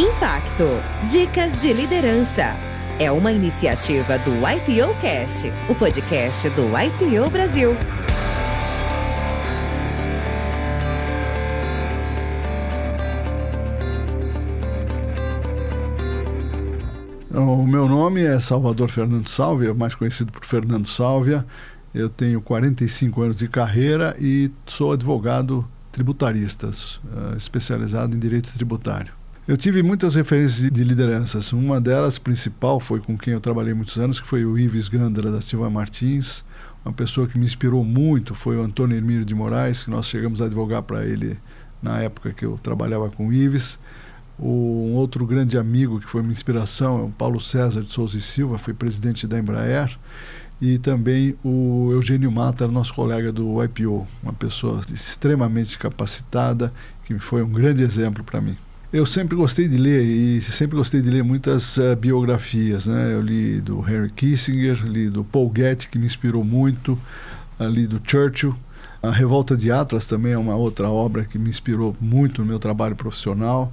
Impacto Dicas de Liderança. É uma iniciativa do IPO Cast, o podcast do IPO Brasil. O meu nome é Salvador Fernando Sálvia, mais conhecido por Fernando Sálvia. Eu tenho 45 anos de carreira e sou advogado tributarista, uh, especializado em direito tributário. Eu tive muitas referências de lideranças. Uma delas, principal, foi com quem eu trabalhei muitos anos, que foi o Ives Gandra da Silva Martins. Uma pessoa que me inspirou muito foi o Antônio Hermílio de Moraes, que nós chegamos a advogar para ele na época que eu trabalhava com o Ives. O, um outro grande amigo que foi minha inspiração é o Paulo César de Souza e Silva, foi presidente da Embraer e também o Eugênio Mata, nosso colega do IPO, uma pessoa extremamente capacitada, que foi um grande exemplo para mim. Eu sempre gostei de ler e sempre gostei de ler muitas uh, biografias, né? Eu li do Henry Kissinger, li do Paul Getty, que me inspirou muito, uh, li do Churchill. A Revolta de Atlas também é uma outra obra que me inspirou muito no meu trabalho profissional.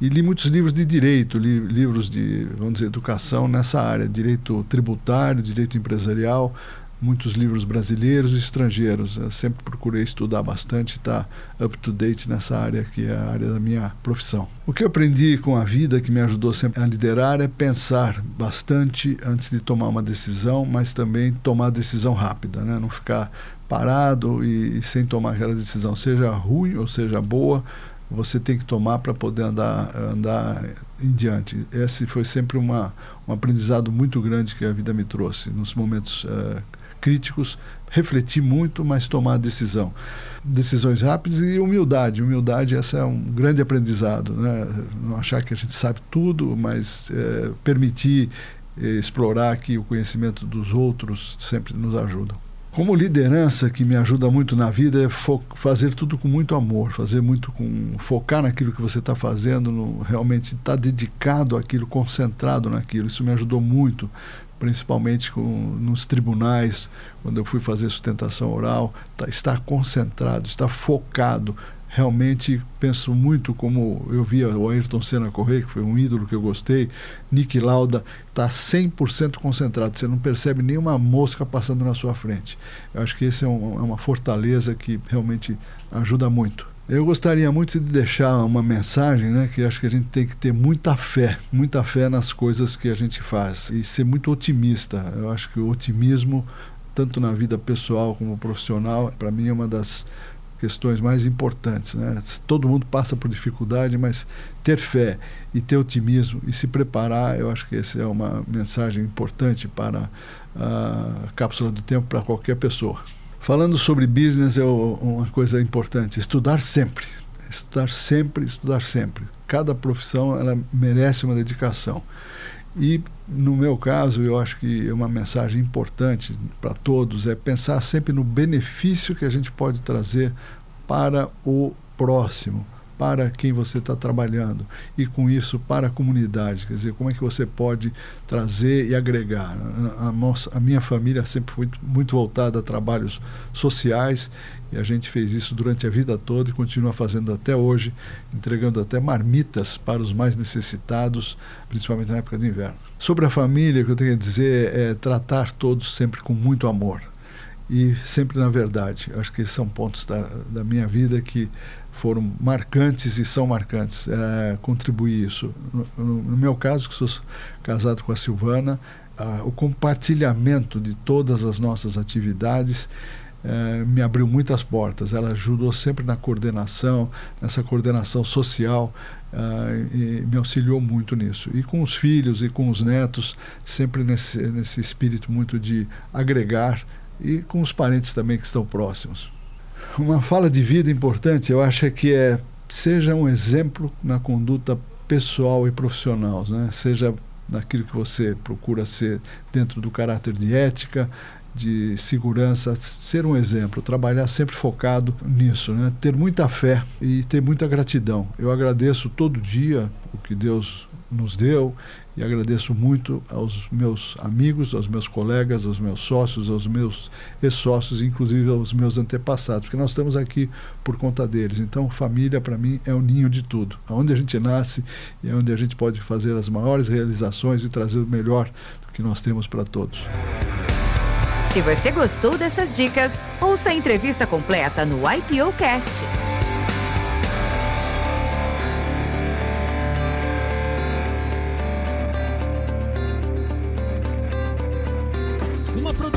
E li muitos livros de direito, li livros de, vamos dizer, educação nessa área, direito tributário, direito empresarial, muitos livros brasileiros e estrangeiros. Eu sempre procurei estudar bastante, estar tá up to date nessa área que é a área da minha profissão. O que eu aprendi com a vida, que me ajudou sempre a liderar, é pensar bastante antes de tomar uma decisão, mas também tomar decisão rápida, né? não ficar parado e, e sem tomar aquela decisão, seja ruim ou seja boa você tem que tomar para poder andar, andar em diante. Esse foi sempre uma, um aprendizado muito grande que a vida me trouxe. Nos momentos uh, críticos, refletir muito, mas tomar decisão. Decisões rápidas e humildade. Humildade, essa é um grande aprendizado. Né? Não achar que a gente sabe tudo, mas é, permitir é, explorar que o conhecimento dos outros sempre nos ajuda. Como liderança que me ajuda muito na vida é fazer tudo com muito amor, fazer muito com focar naquilo que você está fazendo, no, realmente estar tá dedicado àquilo, concentrado naquilo. Isso me ajudou muito, principalmente com, nos tribunais, quando eu fui fazer sustentação oral, tá, concentrado, estar focado, realmente penso muito como eu via o Ayrton Senna correr, que foi um ídolo que eu gostei, Nick Lauda está 100% concentrado, você não percebe nenhuma mosca passando na sua frente. Eu acho que esse é, um, é uma fortaleza que realmente ajuda muito. Eu gostaria muito de deixar uma mensagem, né, que acho que a gente tem que ter muita fé, muita fé nas coisas que a gente faz e ser muito otimista. Eu acho que o otimismo, tanto na vida pessoal como profissional, para mim é uma das questões mais importantes. Né? Todo mundo passa por dificuldade, mas ter fé e ter otimismo e se preparar, eu acho que essa é uma mensagem importante para a cápsula do tempo para qualquer pessoa. Falando sobre business, é uma coisa importante: estudar sempre. Estudar sempre, estudar sempre. Cada profissão ela merece uma dedicação. E no meu caso, eu acho que é uma mensagem importante para todos é pensar sempre no benefício que a gente pode trazer para o próximo, para quem você está trabalhando e com isso para a comunidade, quer dizer, como é que você pode trazer e agregar. A, nossa, a minha família sempre foi muito, muito voltada a trabalhos sociais e a gente fez isso durante a vida toda e continua fazendo até hoje, entregando até marmitas para os mais necessitados, principalmente na época de inverno. Sobre a família, o que eu tenho a dizer é tratar todos sempre com muito amor e sempre na verdade. Acho que são pontos da, da minha vida que foram marcantes e são marcantes. É, contribuir isso. No, no, meu caso, que sou casado com a Silvana, o compartilhamento de todas as nossas atividades é, me abriu muitas portas. Ela ajudou sempre na coordenação, nessa coordenação social, é, e me auxiliou muito nisso. E com os filhos e com os netos, sempre nesse, nesse espírito muito de agregar, e com os parentes também que estão próximos. Uma fala de vida importante, eu acho que é seja um exemplo na conduta pessoal e profissional, né? seja naquilo que você procura ser dentro do caráter de ética, de segurança, ser um exemplo, trabalhar sempre focado nisso, né? ter muita fé e ter muita gratidão. Eu agradeço todo dia o que Deus nos deu e agradeço muito aos meus amigos, aos meus colegas, aos meus sócios, aos meus ex-sócios, inclusive aos meus antepassados, porque nós estamos aqui por conta deles. Então, família para mim é o ninho de tudo, aonde a gente nasce e é onde a gente pode fazer as maiores realizações e trazer o melhor do que nós temos para todos. Se você gostou dessas dicas, ouça a entrevista completa no IPO